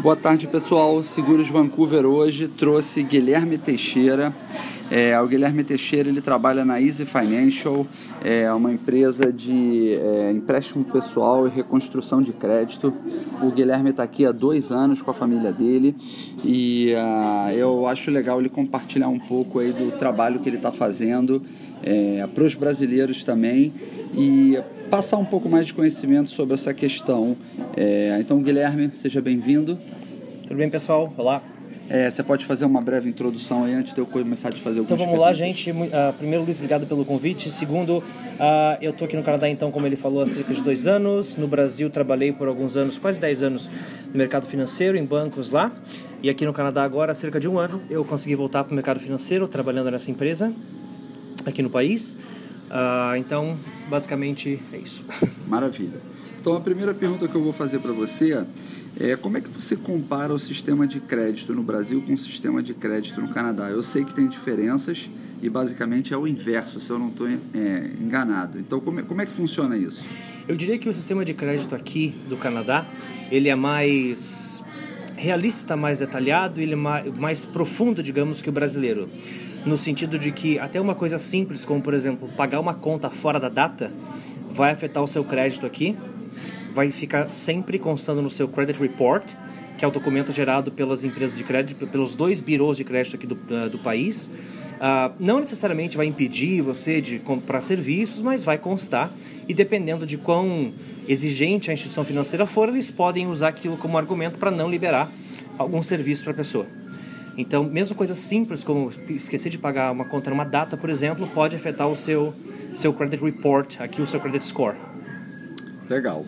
Boa tarde, pessoal. Seguros Vancouver hoje trouxe Guilherme Teixeira. É, o Guilherme Teixeira ele trabalha na Easy Financial, é uma empresa de é, empréstimo pessoal e reconstrução de crédito. O Guilherme está aqui há dois anos com a família dele e uh, eu acho legal ele compartilhar um pouco aí do trabalho que ele está fazendo é, para os brasileiros também e passar um pouco mais de conhecimento sobre essa questão. É, então, Guilherme, seja bem-vindo. Tudo bem, pessoal? Olá. É, você pode fazer uma breve introdução aí antes de eu começar a fazer algumas Então vamos lá, gente. Uh, primeiro, Luiz, obrigado pelo convite. Segundo, uh, eu estou aqui no Canadá, então, como ele falou, há cerca de dois anos. No Brasil, trabalhei por alguns anos, quase dez anos, no mercado financeiro, em bancos lá. E aqui no Canadá, agora, há cerca de um ano, eu consegui voltar para o mercado financeiro, trabalhando nessa empresa, aqui no país. Uh, então, basicamente, é isso. Maravilha. Então, a primeira pergunta que eu vou fazer para você é como é que você compara o sistema de crédito no Brasil com o sistema de crédito no Canadá? Eu sei que tem diferenças e basicamente é o inverso, se eu não estou é, enganado. Então, como é, como é que funciona isso? Eu diria que o sistema de crédito aqui do Canadá, ele é mais realista, mais detalhado, ele é mais, mais profundo, digamos, que o brasileiro. No sentido de que até uma coisa simples, como por exemplo, pagar uma conta fora da data, vai afetar o seu crédito aqui vai ficar sempre constando no seu credit report, que é o documento gerado pelas empresas de crédito, pelos dois birôs de crédito aqui do, uh, do país. Uh, não necessariamente vai impedir você de comprar serviços, mas vai constar e dependendo de quão exigente a instituição financeira for, eles podem usar aquilo como argumento para não liberar algum serviço para a pessoa. Então, mesmo coisas simples como esquecer de pagar uma conta numa data, por exemplo, pode afetar o seu, seu credit report, aqui o seu credit score. Legal.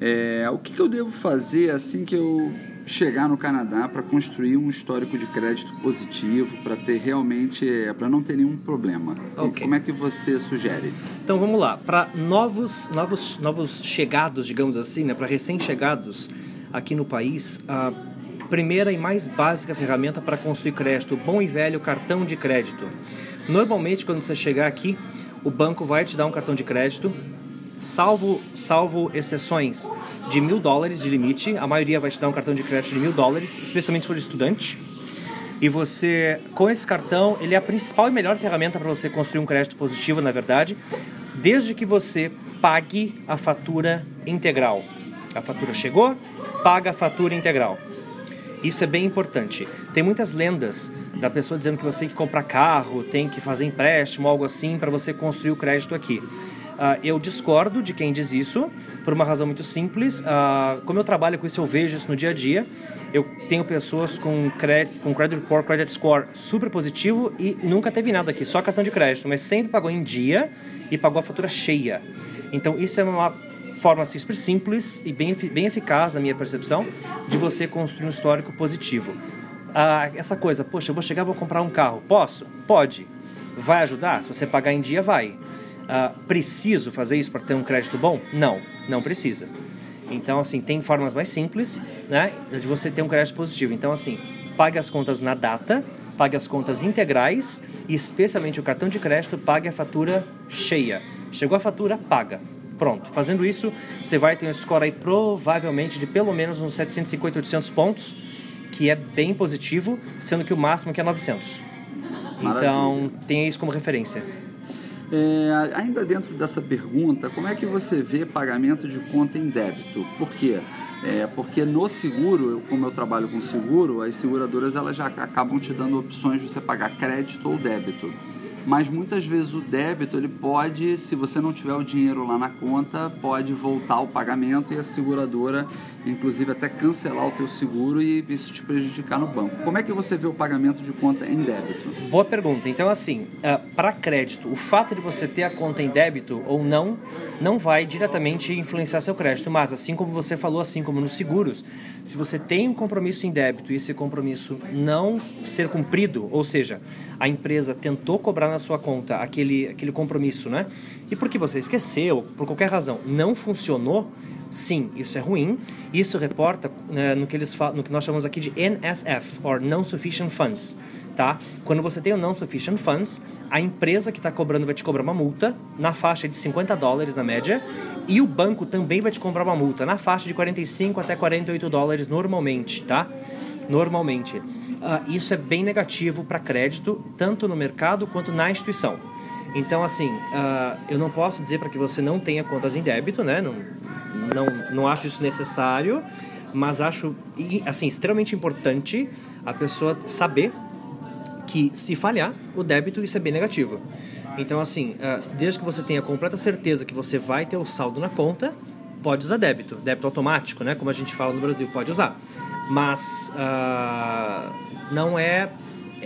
É, o que, que eu devo fazer assim que eu chegar no Canadá para construir um histórico de crédito positivo, para ter realmente, é, para não ter nenhum problema. Okay. Como é que você sugere? Então vamos lá, para novos, novos, novos chegados, digamos assim, né, para recém-chegados aqui no país, a primeira e mais básica ferramenta para construir crédito, o bom e velho cartão de crédito. Normalmente quando você chegar aqui, o banco vai te dar um cartão de crédito salvo, salvo exceções de mil dólares de limite, a maioria vai te dar um cartão de crédito de mil dólares, especialmente se for estudante. E você, com esse cartão, ele é a principal e melhor ferramenta para você construir um crédito positivo, na verdade, desde que você pague a fatura integral. A fatura chegou, paga a fatura integral. Isso é bem importante. Tem muitas lendas da pessoa dizendo que você tem que comprar carro, tem que fazer empréstimo, algo assim, para você construir o crédito aqui. Uh, eu discordo de quem diz isso, por uma razão muito simples. Uh, como eu trabalho com isso, eu vejo isso no dia a dia. Eu tenho pessoas com, credit, com credit report, credit score super positivo e nunca teve nada aqui, só cartão de crédito, mas sempre pagou em dia e pagou a fatura cheia. Então, isso é uma forma assim, super simples e bem, bem eficaz, na minha percepção, de você construir um histórico positivo. Uh, essa coisa, poxa, eu vou chegar, vou comprar um carro. Posso? Pode. Vai ajudar? Se você pagar em dia, vai. Uh, preciso fazer isso para ter um crédito bom? Não, não precisa. Então, assim, tem formas mais simples, né, de você ter um crédito positivo. Então, assim, pague as contas na data, pague as contas integrais e, especialmente o cartão de crédito, pague a fatura cheia. Chegou a fatura, paga. Pronto. Fazendo isso, você vai ter um score aí provavelmente de pelo menos uns 750, 800 pontos, que é bem positivo, sendo que o máximo que é 900. Maravilha. Então, tenha isso como referência. É, ainda dentro dessa pergunta, como é que você vê pagamento de conta em débito? Por quê? É, porque no seguro, como eu trabalho com seguro, as seguradoras elas já acabam te dando opções de você pagar crédito ou débito mas muitas vezes o débito ele pode, se você não tiver o dinheiro lá na conta, pode voltar o pagamento e a seguradora, inclusive até cancelar o teu seguro e isso te prejudicar no banco. Como é que você vê o pagamento de conta em débito? Boa pergunta. Então assim, uh, para crédito, o fato de você ter a conta em débito ou não, não vai diretamente influenciar seu crédito, mas assim como você falou, assim como nos seguros, se você tem um compromisso em débito e esse compromisso não ser cumprido, ou seja, a empresa tentou cobrar na sua conta aquele, aquele compromisso, né? E porque você esqueceu, por qualquer razão, não funcionou, sim, isso é ruim. Isso reporta né, no, que eles no que nós chamamos aqui de NSF, or Non-Sufficient Funds. Tá? Quando você tem o Non-Sufficient Funds, a empresa que está cobrando vai te cobrar uma multa na faixa de 50 dólares na média e o banco também vai te cobrar uma multa na faixa de 45 até 48 dólares normalmente, tá? Normalmente. Uh, isso é bem negativo para crédito, tanto no mercado quanto na instituição. Então, assim, uh, eu não posso dizer para que você não tenha contas em débito, né? Não, não, não acho isso necessário, mas acho, assim, extremamente importante a pessoa saber que se falhar, o débito isso é bem negativo. Então, assim, ah, desde que você tenha completa certeza que você vai ter o saldo na conta, pode usar débito. Débito automático, né? Como a gente fala no Brasil, pode usar. Mas uh, não é...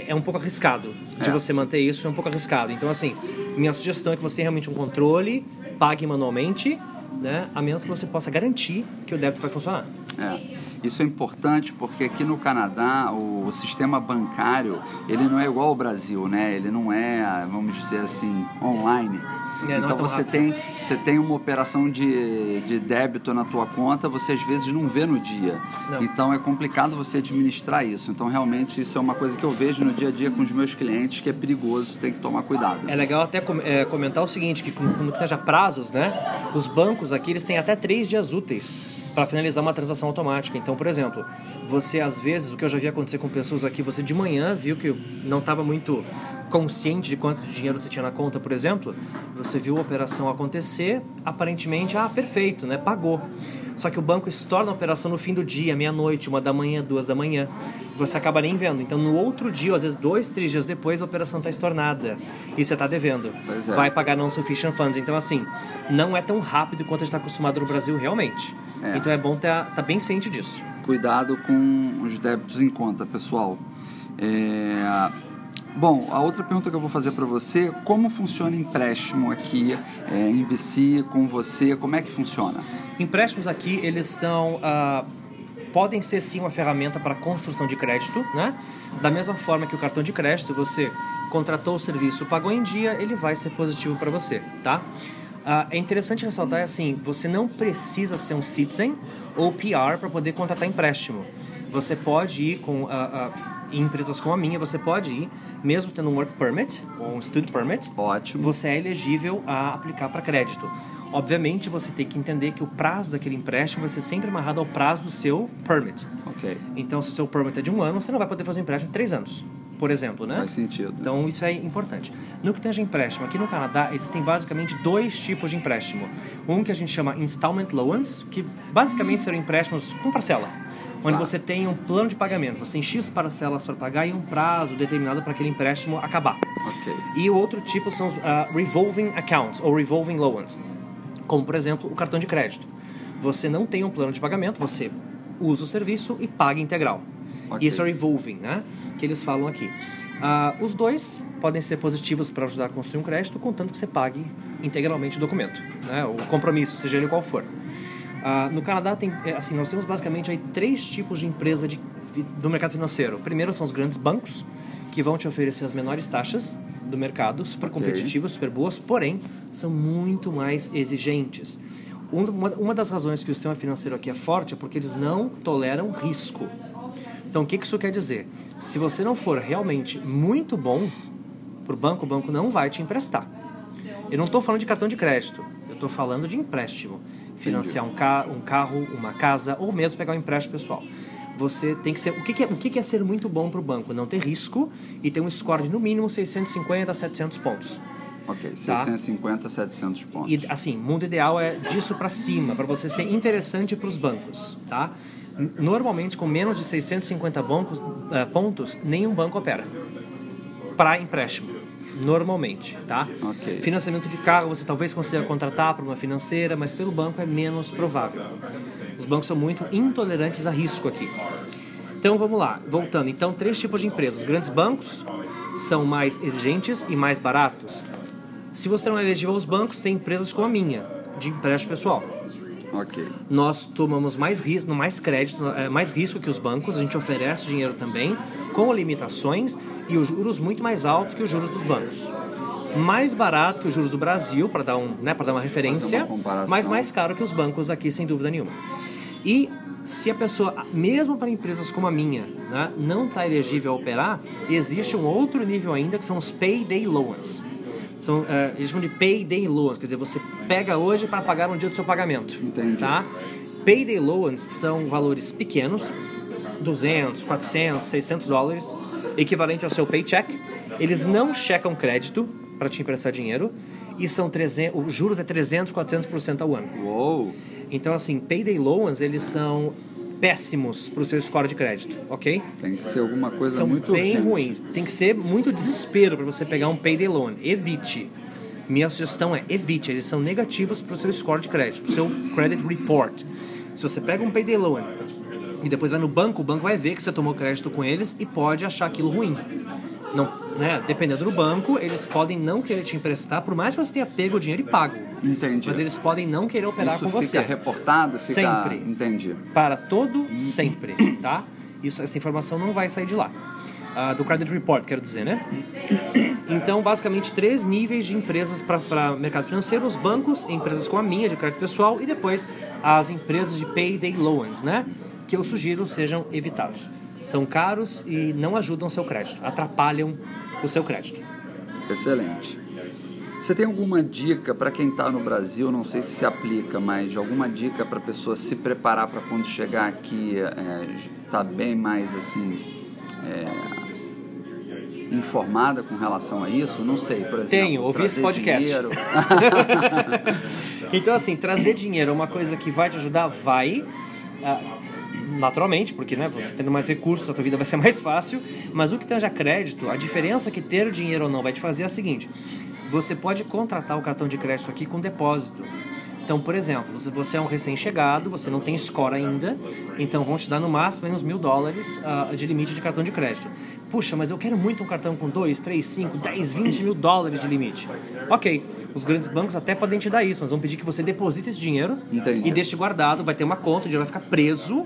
É um pouco arriscado de é. você manter isso, é um pouco arriscado. Então, assim, minha sugestão é que você tenha realmente um controle, pague manualmente, né? A menos que você possa garantir que o débito vai funcionar. É. Isso é importante porque aqui no Canadá o sistema bancário ele não é igual ao Brasil, né? Ele não é, vamos dizer assim, online. É, então você tem, você tem uma operação de, de débito na tua conta, você às vezes não vê no dia. Não. Então é complicado você administrar isso. Então realmente isso é uma coisa que eu vejo no dia a dia com os meus clientes que é perigoso, tem que tomar cuidado. É legal até é, comentar o seguinte, que quando esteja prazos, né? Os bancos aqui eles têm até três dias úteis para finalizar uma transação automática. Então, por exemplo, você às vezes, o que eu já vi acontecer com pessoas aqui, você de manhã viu que não estava muito consciente de quanto dinheiro você tinha na conta, por exemplo, você viu a operação acontecer, aparentemente, ah, perfeito, né? Pagou. Só que o banco estorna a operação no fim do dia, meia-noite, uma da manhã, duas da manhã. Você acaba nem vendo. Então, no outro dia, às vezes dois, três dias depois, a operação está estornada. E você está devendo. É. Vai pagar não sufficient funds. Então, assim, não é tão rápido quanto a gente está acostumado no Brasil realmente. É. Então, é bom estar tá, tá bem ciente disso. Cuidado com os débitos em conta, pessoal. É Bom, a outra pergunta que eu vou fazer para você, como funciona empréstimo aqui é, em BC com você? Como é que funciona? Empréstimos aqui, eles são... Uh, podem ser sim uma ferramenta para construção de crédito, né? Da mesma forma que o cartão de crédito, você contratou o serviço, pagou em dia, ele vai ser positivo para você, tá? Uh, é interessante ressaltar assim, você não precisa ser um citizen ou PR para poder contratar empréstimo. Você pode ir com uh, uh, em empresas como a minha, você pode ir, mesmo tendo um work permit ou um student permit. Ótimo. Você é elegível a aplicar para crédito. Obviamente, você tem que entender que o prazo daquele empréstimo vai ser sempre amarrado ao prazo do seu permit. Ok. Então, se o seu permit é de um ano, você não vai poder fazer um empréstimo de três anos por exemplo, né? Faz sentido. Então isso é importante. No que tange empréstimo, aqui no Canadá existem basicamente dois tipos de empréstimo. Um que a gente chama installment loans, que basicamente são empréstimos com parcela onde você tem um plano de pagamento, você tem X parcelas para pagar e um prazo determinado para aquele empréstimo acabar. Okay. E o outro tipo são os uh, revolving accounts ou revolving loans, como por exemplo o cartão de crédito. Você não tem um plano de pagamento, você usa o serviço e paga integral. Okay. Isso é revolving, né? Que eles falam aqui. Uh, os dois podem ser positivos para ajudar a construir um crédito, contanto que você pague integralmente o documento, né? o compromisso, seja ele qual for. Uh, no Canadá tem, é, assim, nós temos basicamente aí três tipos de empresa de, do mercado financeiro. Primeiro são os grandes bancos que vão te oferecer as menores taxas do mercado, super competitivas, super boas, porém são muito mais exigentes. Uma, uma das razões que o sistema financeiro aqui é forte é porque eles não toleram risco. Então, o que isso quer dizer? Se você não for realmente muito bom para o banco, o banco não vai te emprestar. Eu não estou falando de cartão de crédito, eu estou falando de empréstimo financiar um, ca um carro, uma casa ou mesmo pegar um empréstimo pessoal. Você tem que ser. O que, que é, o que, que é ser muito bom para o banco? Não ter risco e ter um score de no mínimo 650 a 700 pontos. Ok, 650 tá? 700 pontos. E assim, mundo ideal é disso para cima, para você ser interessante para os bancos, tá? Normalmente, com menos de 650 bancos, uh, pontos, nenhum banco opera para empréstimo normalmente, tá? Okay. Financiamento de carro você talvez consiga contratar por uma financeira, mas pelo banco é menos provável. Os bancos são muito intolerantes a risco aqui. Então vamos lá, voltando. Então três tipos de empresas: os grandes bancos são mais exigentes e mais baratos. Se você não é elegível aos bancos, tem empresas como a minha, de empréstimo pessoal. Okay. Nós tomamos mais risco, mais crédito, é, mais risco que os bancos. A gente oferece dinheiro também, com limitações e os juros muito mais altos que os juros dos bancos. Mais barato que os juros do Brasil, para dar, um, né, dar uma referência, uma mas mais caro que os bancos aqui, sem dúvida nenhuma. E se a pessoa, mesmo para empresas como a minha, né, não está elegível a operar, existe um outro nível ainda que são os payday loans. São, é, eles chamam de payday loans, quer dizer, você pega hoje para pagar no dia do seu pagamento. Entendi. Tá? Payday loans são valores pequenos, 200, 400, 600 dólares, equivalente ao seu paycheck. Eles não checam crédito para te emprestar dinheiro e são 300, os juros é 300, 400% ao ano. Uou! Então, assim, payday loans, eles são péssimos para o seu score de crédito, ok? Tem que ser alguma coisa São muito bem urgente. ruins. Tem que ser muito desespero para você pegar um payday loan. Evite. Minha sugestão é evite. Eles são negativos para o seu score de crédito, para o seu credit report. Se você pega um payday loan e depois vai no banco, o banco vai ver que você tomou crédito com eles e pode achar aquilo ruim. Não, né? Dependendo do banco, eles podem não querer te emprestar, por mais que você tenha pego o dinheiro e pago. Entendi. Mas eles podem não querer operar Isso com fica você. reportado? Fica... Sempre. Entendi. Para todo sempre, tá? Isso, essa informação não vai sair de lá. Ah, do Credit Report, quero dizer, né? Então, basicamente, três níveis de empresas para mercado financeiro: os bancos, empresas como a minha, de crédito pessoal, e depois as empresas de payday loans, né? Que eu sugiro sejam evitados. São caros e não ajudam o seu crédito, atrapalham o seu crédito. Excelente. Você tem alguma dica para quem está no Brasil? Não sei se se aplica, mas alguma dica para a pessoa se preparar para quando chegar aqui estar bem mais assim é, informada com relação a isso? Não sei, por exemplo. Tenho, ouvi esse podcast. Então, assim, trazer dinheiro é uma coisa que vai te ajudar? Vai. Naturalmente, porque né, você tendo mais recursos, a tua vida vai ser mais fácil. Mas o que tange a crédito, a diferença que ter dinheiro ou não vai te fazer é a seguinte: você pode contratar o cartão de crédito aqui com depósito. Então, por exemplo, se você é um recém-chegado, você não tem score ainda, então vão te dar no máximo uns mil dólares ah, de limite de cartão de crédito. Puxa, mas eu quero muito um cartão com 2, 3, 5, 10, 20 mil dólares de limite. Ok, os grandes bancos até podem te dar isso, mas vão pedir que você deposite esse dinheiro Entendi. e deixe guardado, vai ter uma conta, o dinheiro vai ficar preso,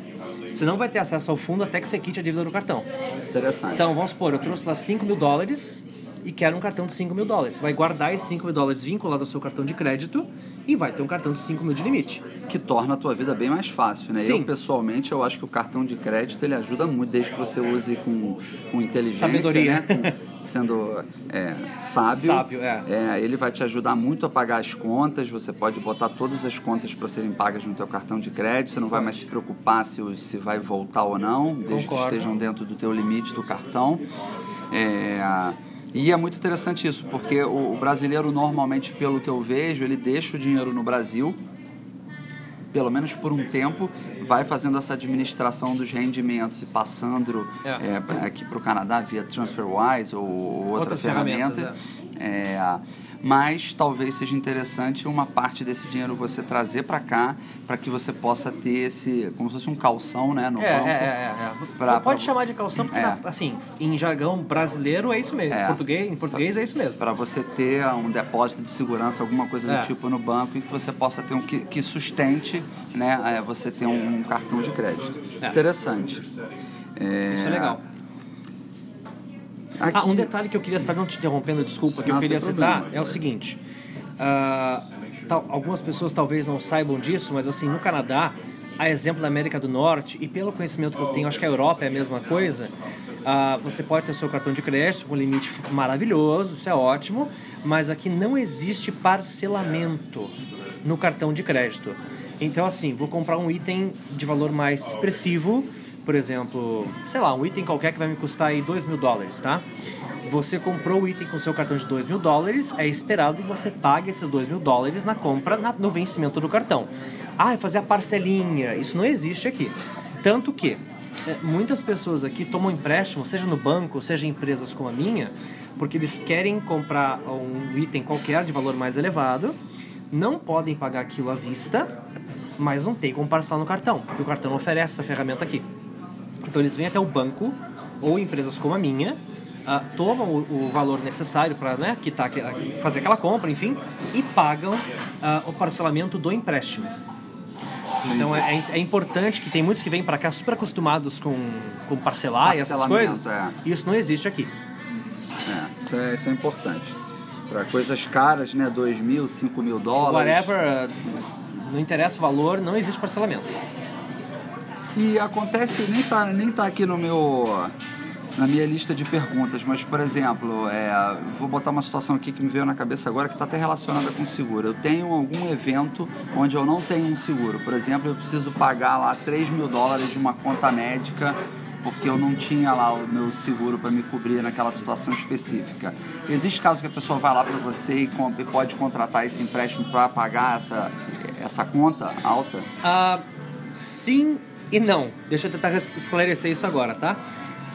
você não vai ter acesso ao fundo até que você quite a dívida do cartão. Interessante. Então, vamos supor, eu trouxe lá 5 mil dólares e quero um cartão de 5 mil dólares. Você vai guardar esses 5 mil dólares vinculado ao seu cartão de crédito e vai ter um cartão de 5 mil de limite. que torna a tua vida bem mais fácil, né? Sim. Eu, pessoalmente, eu acho que o cartão de crédito, ele ajuda muito, desde que você use com, com inteligência, Sabedoria. né? Com- sendo é, sábio. Sábio, é. Ele vai te ajudar muito a pagar as contas, você pode botar todas as contas para serem pagas no teu cartão de crédito, você não vai mais se preocupar se, se vai voltar ou não, desde Concordo. que estejam dentro do teu limite do cartão. É, e é muito interessante isso, porque o, o brasileiro normalmente, pelo que eu vejo, ele deixa o dinheiro no Brasil, pelo menos por um tempo, vai fazendo essa administração dos rendimentos e passando É. é, aqui para o Canadá via TransferWise ou outra ferramenta. ferramentas, É, mas talvez seja interessante uma parte desse dinheiro você trazer para cá, para que você possa ter esse, como se fosse um calção né, no É, é, banco. é, é, é. Pra- Pode pra- chamar de calção, porque, É. na- assim, em jargão brasileiro é isso mesmo. É. Português, em português é isso mesmo. Para você ter um depósito de segurança, alguma coisa do É. tipo no banco, e que você possa ter um que, que sustente né, é, você ter um, cartão de crédito. Interessante. Isso é legal. Aqui, Ah, um detalhe que eu queria citar, não te interrompendo, desculpa, que eu queria citar é o seguinte. ah, tal- algumas pessoas talvez não saibam disso, mas assim, no Canadá, a exemplo da América do Norte, e pelo conhecimento que eu tenho, acho que a Europa é a mesma coisa, ah, você pode ter seu cartão de crédito com limite maravilhoso, isso é ótimo, mas aqui não existe parcelamento no cartão de crédito. Então, assim, vou comprar um item de valor mais expressivo, por exemplo, sei lá, um item qualquer que vai me custar aí 2 mil dólares, tá? Você comprou o item com seu cartão de 2 mil dólares, é esperado que você pague esses 2 mil dólares na compra, na- no vencimento do cartão. Ah, fazer a parcelinha, isso não existe aqui. Tanto que é, muitas pessoas aqui tomam empréstimo, seja no banco, seja em empresas como a minha, porque eles querem comprar um item qualquer de valor mais elevado, não podem pagar aquilo à vista, mas não tem como parcelar no cartão, porque o cartão oferece essa ferramenta aqui. Então eles vêm até o banco ou empresas como a minha, ah, tomam o, o valor necessário para né, quitar, aque- fazer aquela compra, enfim, e pagam ah, o parcelamento do empréstimo. Então é, é- é importante que tem muitos que vêm para cá super acostumados com, com parcelar e essas coisas. é. Isso não existe aqui. É, isso, é, isso é importante. Para coisas caras, né? 2 mil, 5 mil dólares. Whatever, ah, não interessa o valor, não existe parcelamento. E acontece, nem tá, nem tá aqui no meu, na minha lista de perguntas, mas, por exemplo, é, vou botar uma situação aqui que me veio na cabeça agora que está até relacionada com seguro. Eu tenho algum evento onde eu não tenho um seguro. Por exemplo, eu preciso pagar lá 3 mil dólares de uma conta médica porque eu não tinha lá o meu seguro para me cobrir naquela situação específica. Existe caso que a pessoa vai lá para você e pode contratar esse empréstimo para pagar essa, essa conta alta? Uh, sim e não. Deixa eu tentar esclarecer isso agora, tá?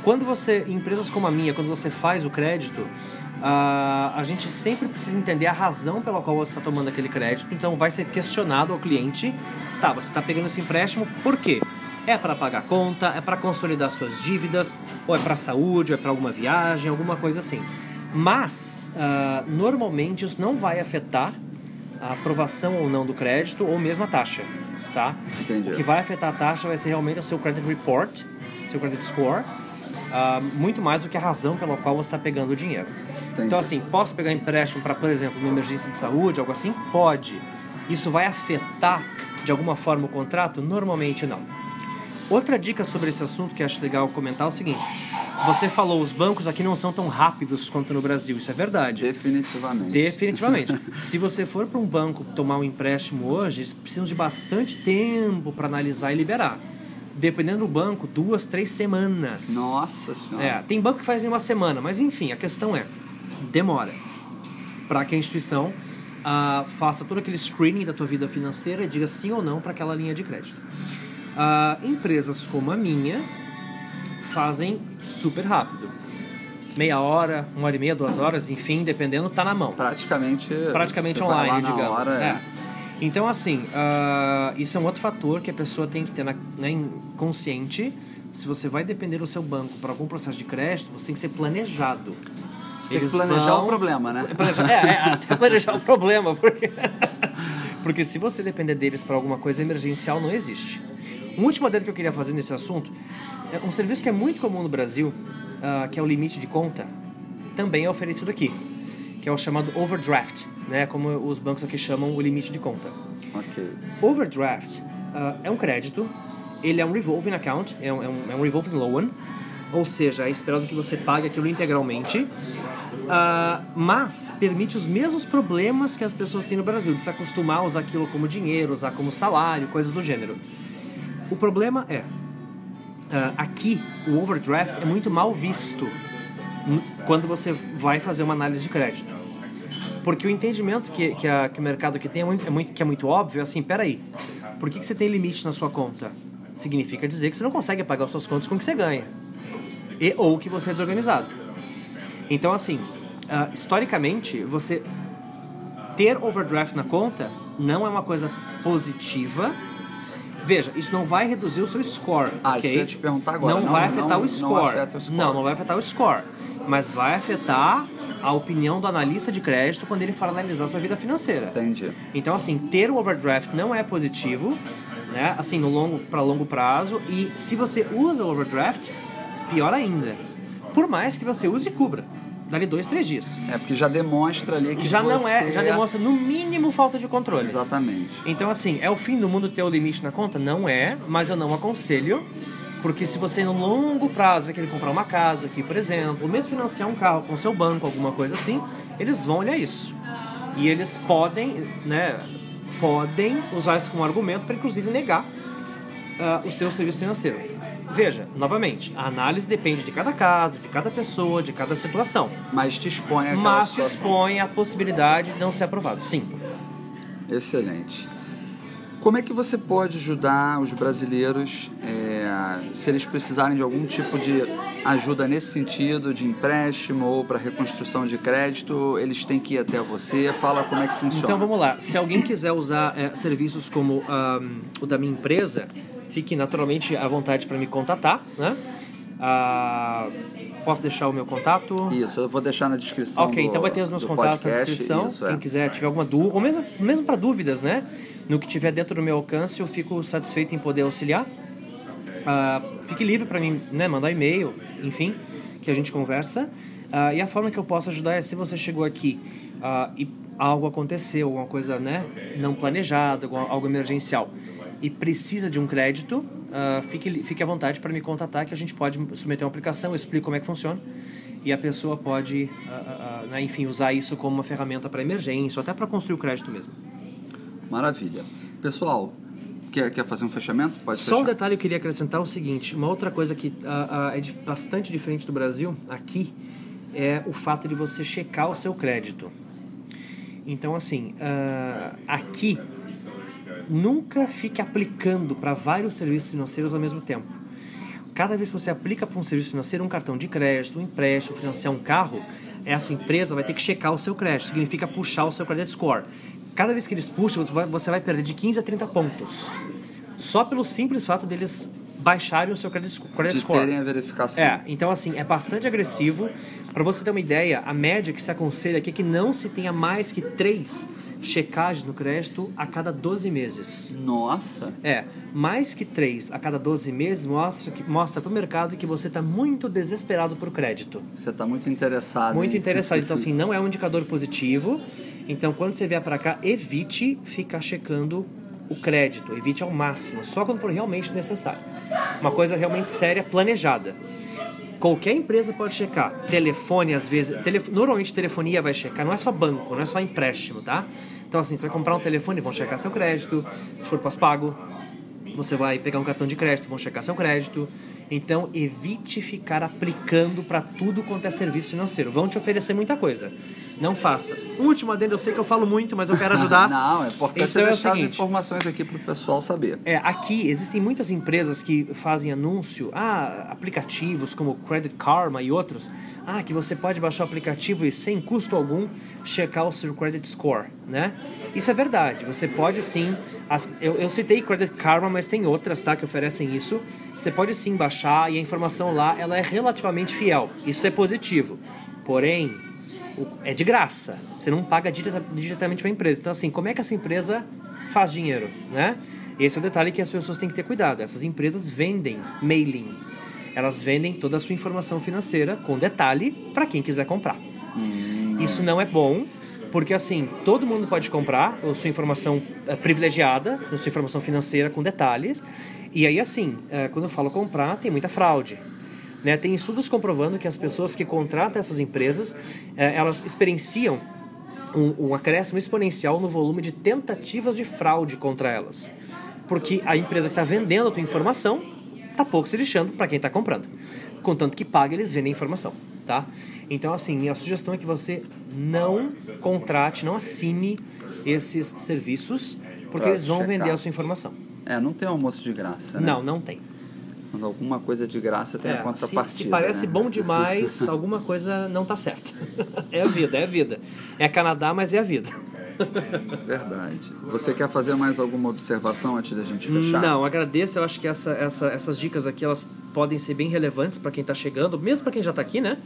Quando você, em empresas como a minha, quando você faz o crédito, uh, a gente sempre precisa entender a razão pela qual você está tomando aquele crédito. Então vai ser questionado ao cliente, tá, você está pegando esse empréstimo por quê? É para pagar conta, é para consolidar suas dívidas, ou é para saúde, ou é para alguma viagem, alguma coisa assim. Mas, uh, normalmente, isso não vai afetar a aprovação ou não do crédito, ou mesmo a taxa, tá? Entendi. O que vai afetar a taxa vai ser realmente o seu credit report, seu credit score, uh, muito mais do que a razão pela qual você está pegando o dinheiro. Entendi. Então, assim, posso pegar empréstimo para, por exemplo, uma emergência de saúde, algo assim? Pode. Isso vai afetar de alguma forma o contrato? Normalmente não. Outra dica sobre esse assunto que acho legal comentar é o seguinte: você falou, os bancos aqui não são tão rápidos quanto no Brasil, isso é verdade. Definitivamente. Definitivamente. Se você for para um banco tomar um empréstimo hoje, eles precisam de bastante tempo para analisar e liberar. Dependendo do banco, duas, três semanas. Nossa Senhora. É, tem banco que faz em uma semana, mas enfim, a questão é: demora para que a instituição uh, faça todo aquele screening da tua vida financeira e diga sim ou não para aquela linha de crédito. Uh, empresas como a minha fazem super rápido. Meia hora, uma hora e meia, duas horas, enfim, dependendo, tá na mão. Praticamente. Praticamente online, digamos. Hora, é. É. Então, assim, uh, isso é um outro fator que a pessoa tem que ter na, né, consciente. Se você vai depender do seu banco para algum processo de crédito, você tem que ser planejado. Você Eles tem que planejar vão... o problema, né? Planejar, é, é, até planejar o problema, porque... porque se você depender deles para alguma coisa emergencial, não existe. Um último adendo que eu queria fazer nesse assunto um serviço que é muito comum no Brasil, uh, que é o limite de conta, também é oferecido aqui, que é o chamado overdraft, né? Como os bancos aqui chamam o limite de conta. Ok. Overdraft uh, é um crédito, ele é um revolving account, é um, é um, é um revolving loan, ou seja, é esperado que você pague aquilo integralmente, uh, mas permite os mesmos problemas que as pessoas têm no Brasil, de se acostumar a usar aquilo como dinheiro, usar como salário, coisas do gênero. O problema é, aqui o overdraft é muito mal visto quando você vai fazer uma análise de crédito. Porque o entendimento que, que, a, que o mercado aqui tem é muito, é muito, que é muito óbvio é assim, peraí, por que, que você tem limite na sua conta? Significa dizer que você não consegue pagar as suas contas com o que você ganha. E, ou que você é desorganizado. Então, assim, uh, historicamente, você ter overdraft na conta não é uma coisa positiva Veja, isso não vai reduzir o seu score. Ah, okay? isso eu ia te perguntar agora. Não, não vai afetar não, o score. Não, o score. não, não vai afetar o score. Mas vai afetar a opinião do analista de crédito quando ele for analisar sua vida financeira. Entendi. Então, assim, ter o overdraft não é positivo, né? Assim, no longo para longo prazo. E se você usa o overdraft, pior ainda. Por mais que você use e cubra dali dois, três dias. É, porque já demonstra ali que já você... não é, já demonstra no mínimo falta de controle. Exatamente. Então assim, é o fim do mundo ter o limite na conta? Não é, mas eu não aconselho, porque se você no longo prazo vai querer comprar uma casa aqui, por exemplo, ou mesmo financiar um carro com seu banco, alguma coisa assim, eles vão olhar isso. E eles podem, né, podem usar isso como argumento para inclusive negar uh, o seu serviço financeiro. Veja, novamente, a análise depende de cada caso, de cada pessoa, de cada situação. Mas te expõe a Mas te expõe a possibilidade de não ser aprovado, sim. Excelente. Como é que você pode ajudar os brasileiros é, se eles precisarem de algum tipo de ajuda nesse sentido, de empréstimo ou para reconstrução de crédito? Eles têm que ir até você? Fala como é que funciona. Então vamos lá. Se alguém quiser usar é, serviços como um, o da minha empresa, fique naturalmente à vontade para me contatar, né? Ah, posso deixar o meu contato? Isso, eu vou deixar na descrição. Ok, do, então vai ter os meus contatos podcast, na descrição. Isso, é. Quem quiser tiver alguma dúvida, ou mesmo, mesmo para dúvidas, né? No que tiver dentro do meu alcance, eu fico satisfeito em poder auxiliar. Ah, fique livre para mim, né? Mandar e-mail, enfim, que a gente conversa. Ah, e a forma que eu posso ajudar é se você chegou aqui ah, e algo aconteceu, alguma coisa, né? Não planejada, algo emergencial e precisa de um crédito, uh, fique, fique à vontade para me contatar que a gente pode submeter uma aplicação, eu explico como é que funciona e a pessoa pode, uh, uh, né, enfim, usar isso como uma ferramenta para emergência ou até para construir o crédito mesmo. Maravilha. Pessoal, quer, quer fazer um fechamento? Pode Só fechar. um detalhe que eu queria acrescentar é o seguinte, uma outra coisa que é bastante diferente do Brasil, aqui, é o fato de você checar o seu crédito. Então, assim, aqui nunca fique aplicando para vários serviços financeiros ao mesmo tempo. Cada vez que você aplica para um serviço financeiro, um cartão de crédito, um empréstimo, financiar um carro, essa empresa vai ter que checar o seu crédito. Significa puxar o seu credit score. Cada vez que eles puxam, você vai, você vai perder de 15 a 30 pontos. Só pelo simples fato deles baixarem o seu credit, credit de score. terem a verificação. É, então assim, é bastante agressivo. Para você ter uma ideia, a média que se aconselha aqui é que não se tenha mais que três checagens no crédito a cada 12 meses. Nossa! É, mais que 3 a cada 12 meses mostra, que, mostra para o mercado que você está muito desesperado por crédito. Você está muito interessado. Muito em... interessado. Então, assim, não é um indicador positivo. Então, quando você vier para cá, evite ficar checando o crédito. Evite ao máximo, só quando for realmente necessário. Uma coisa realmente séria, planejada. Qualquer empresa pode checar. Telefone, às vezes. Telef... Normalmente, telefonia vai checar. Não é só banco, não é só empréstimo, tá? Então, assim, você vai comprar um telefone, vão checar seu crédito. Se for pós-pago, você vai pegar um cartão de crédito, vão checar seu crédito. Então, evite ficar aplicando para tudo quanto é serviço financeiro. Vão te oferecer muita coisa. Não faça. Um último adendo, eu sei que eu falo muito, mas eu quero ajudar. Não, é importante então, deixar é o seguinte, as informações aqui para o pessoal saber. É, aqui existem muitas empresas que fazem anúncio, ah, aplicativos como Credit Karma e outros, ah, que você pode baixar o aplicativo e sem custo algum checar o seu credit score, né? Isso é verdade. Você pode sim. As, eu, eu citei Credit Karma, mas tem outras, tá, que oferecem isso. Você pode sim baixar e a informação lá ela é relativamente fiel. Isso é positivo. Porém, é de graça. Você não paga diretamente para a empresa. Então, assim, como é que essa empresa faz dinheiro, né? Esse é o detalhe que as pessoas têm que ter cuidado. Essas empresas vendem mailing. Elas vendem toda a sua informação financeira com detalhe para quem quiser comprar. Hum. Isso não é bom porque assim, todo mundo pode comprar a sua informação é, privilegiada, a sua informação financeira com detalhes. E aí assim, é, quando eu falo comprar, tem muita fraude. Né? Tem estudos comprovando que as pessoas que contratam essas empresas, é, elas experienciam um, um acréscimo exponencial no volume de tentativas de fraude contra elas. Porque a empresa que está vendendo a tua informação está pouco se lixando para quem está comprando. Contanto que paga, eles vendem a informação tá? Então, assim, a sugestão é que você não contrate, não assine esses serviços, porque pra eles vão checar. vender a sua informação. É, não tem almoço de graça, né? Não, não tem. Quando alguma coisa de graça tem é, a contrapartida. Se, se parece né? bom demais, alguma coisa não tá certa. é a vida, é a vida. É Canadá, mas é a vida. Verdade. Você quer fazer mais alguma observação antes da gente fechar? Não, agradeço. Eu acho que essa, essa, essas dicas aqui elas podem ser bem relevantes para quem está chegando, mesmo para quem já está aqui, né?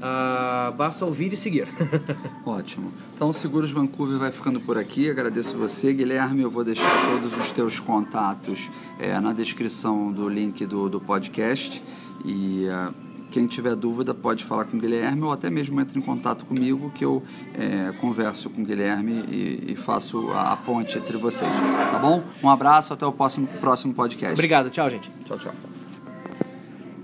Ah, basta ouvir e seguir. Ótimo. Então, o Seguros Vancouver vai ficando por aqui. Agradeço você, Guilherme. Eu vou deixar todos os teus contatos é, na descrição do link do, do podcast. E. Uh, quem tiver dúvida pode falar com o Guilherme ou até mesmo entre em contato comigo que eu é, converso com o Guilherme e, e faço a, a, ponte entre vocês. Tá bom? Um abraço, até o próximo, próximo podcast. Obrigado, tchau, gente. Tchau, tchau.